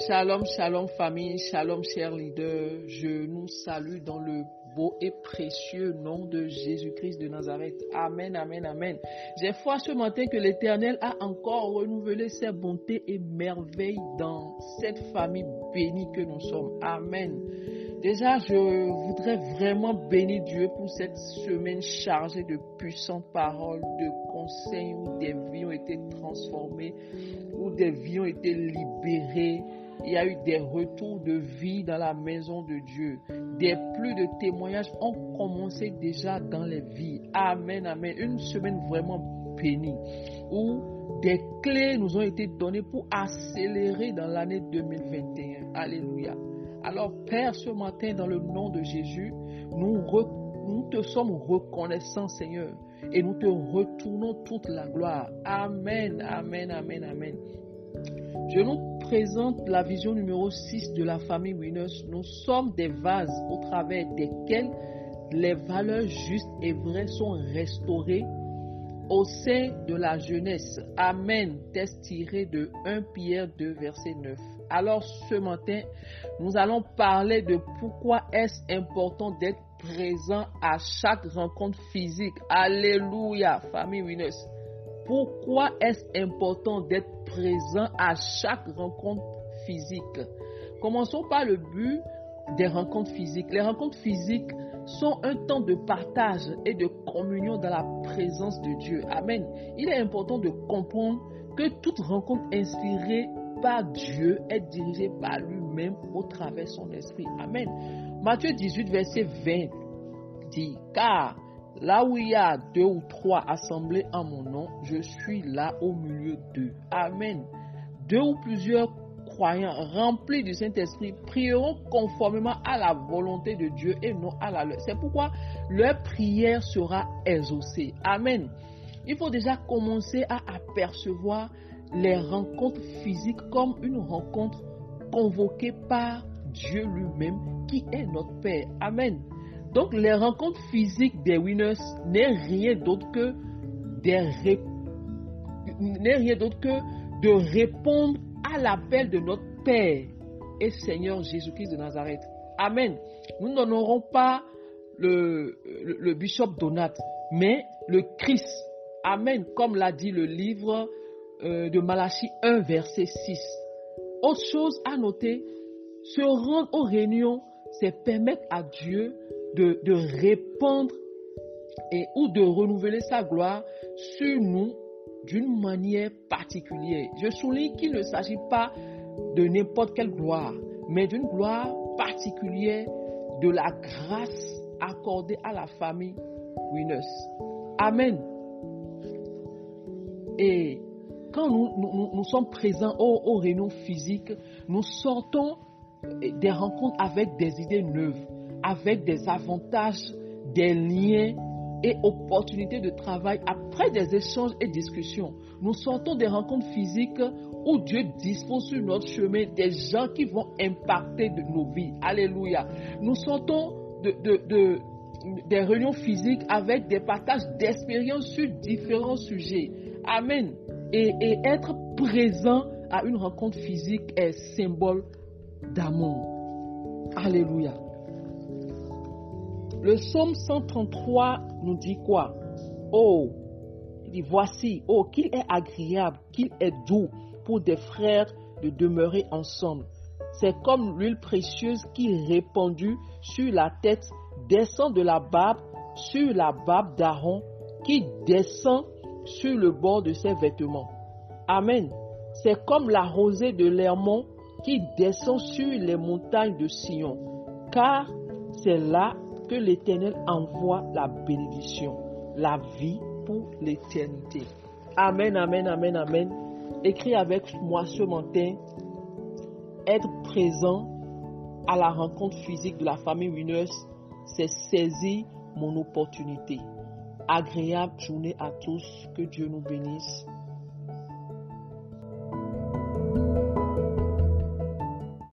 Shalom, shalom famille, shalom chers leaders. Je nous salue dans le beau et précieux nom de Jésus-Christ de Nazareth. Amen, amen, amen. J'ai foi ce matin que l'Éternel a encore renouvelé ses bontés et merveilles dans cette famille bénie que nous sommes. Amen. Déjà, je voudrais vraiment bénir Dieu pour cette semaine chargée de puissantes paroles, de conseils où des vies ont été transformées, où des vies ont été libérées. Il y a eu des retours de vie dans la maison de Dieu. Des plus de témoignages ont commencé déjà dans les vies. Amen, amen. Une semaine vraiment bénie où des clés nous ont été données pour accélérer dans l'année 2021. Alléluia. Alors Père, ce matin, dans le nom de Jésus, nous, te sommes reconnaissants, Seigneur, et nous te retournons toute la gloire. Amen, amen, amen, amen. Je nous présente la vision numéro 6 de la famille Winners. Nous sommes des vases au travers desquels les valeurs justes et vraies sont restaurées au sein de la jeunesse. Amen. Test tiré de 1 Pierre 2, verset 9. Alors ce matin, nous allons parler de pourquoi est-ce important d'être présent à chaque rencontre physique. Alléluia, famille Winners. Pourquoi est-ce important d'être présent à chaque rencontre physique? Commençons par le but des rencontres physiques. Les rencontres physiques sont un temps de partage et de communion dans la présence de Dieu. Amen. Il est important de comprendre que toute rencontre inspirée par Dieu est dirigée par lui-même au travers de son esprit. Amen. Matthieu 18, verset 20 dit, car là où il y a deux ou trois assemblés en mon nom, je suis là au milieu d'eux. Amen. Deux ou plusieurs croyants remplis du Saint-Esprit prieront conformément à la volonté de Dieu et non à la leur. C'est pourquoi leur prière sera exaucée. Amen. Il faut déjà commencer à apercevoir les rencontres physiques comme une rencontre convoquée par Dieu lui-même qui est notre Père. Amen. Donc les rencontres physiques des winners n'est rien d'autre que des n'est rien d'autre que de répondre à l'appel de notre Père et Seigneur Jésus-Christ de Nazareth. Amen. Nous n'honorons pas le, le, le, bishop Donat, mais le Christ. Amen. Comme l'a dit le livre euh, de Malachie 1, verset 6. Autre chose à noter, se rendre aux réunions, c'est permettre à Dieu de, de répandre et, ou de renouveler sa gloire sur nous d'une manière particulière. Je souligne qu'il ne s'agit pas de n'importe quelle gloire, mais d'une gloire particulière de la grâce accordée à la famille Winners. Amen. Et quand nous, nous, nous sommes présents aux, aux, réunions physiques, nous sortons des rencontres avec des idées neuves, avec des avantages, des liens et opportunités de travail après des échanges et discussions. Nous sortons des rencontres physiques où Dieu dispose sur notre chemin des gens qui vont impacter de nos vies. Alléluia. Nous sortons de, de, de, des réunions physiques avec des partages d'expériences sur différents sujets. Amen. Et, être présent à une rencontre physique est symbole d'amour. Alléluia. Le psaume 133 nous dit quoi? Oh, il dit, voici, oh, qu'il est agréable, qu'il est doux pour des frères de demeurer ensemble. C'est comme l'huile précieuse qui répandue sur la tête descend de la barbe sur la barbe d'Aaron qui descend sur le bord de ses vêtements. Amen. C'est comme la rosée de l'Hermon qui descend sur les montagnes de Sion, car c'est là que l'Éternel envoie la bénédiction, la vie pour l'éternité. Amen, amen, amen, amen. Écris avec moi ce matin, être présent à la rencontre physique de la famille Winners, c'est saisir mon opportunité. Agréable journée à tous, que Dieu nous bénisse.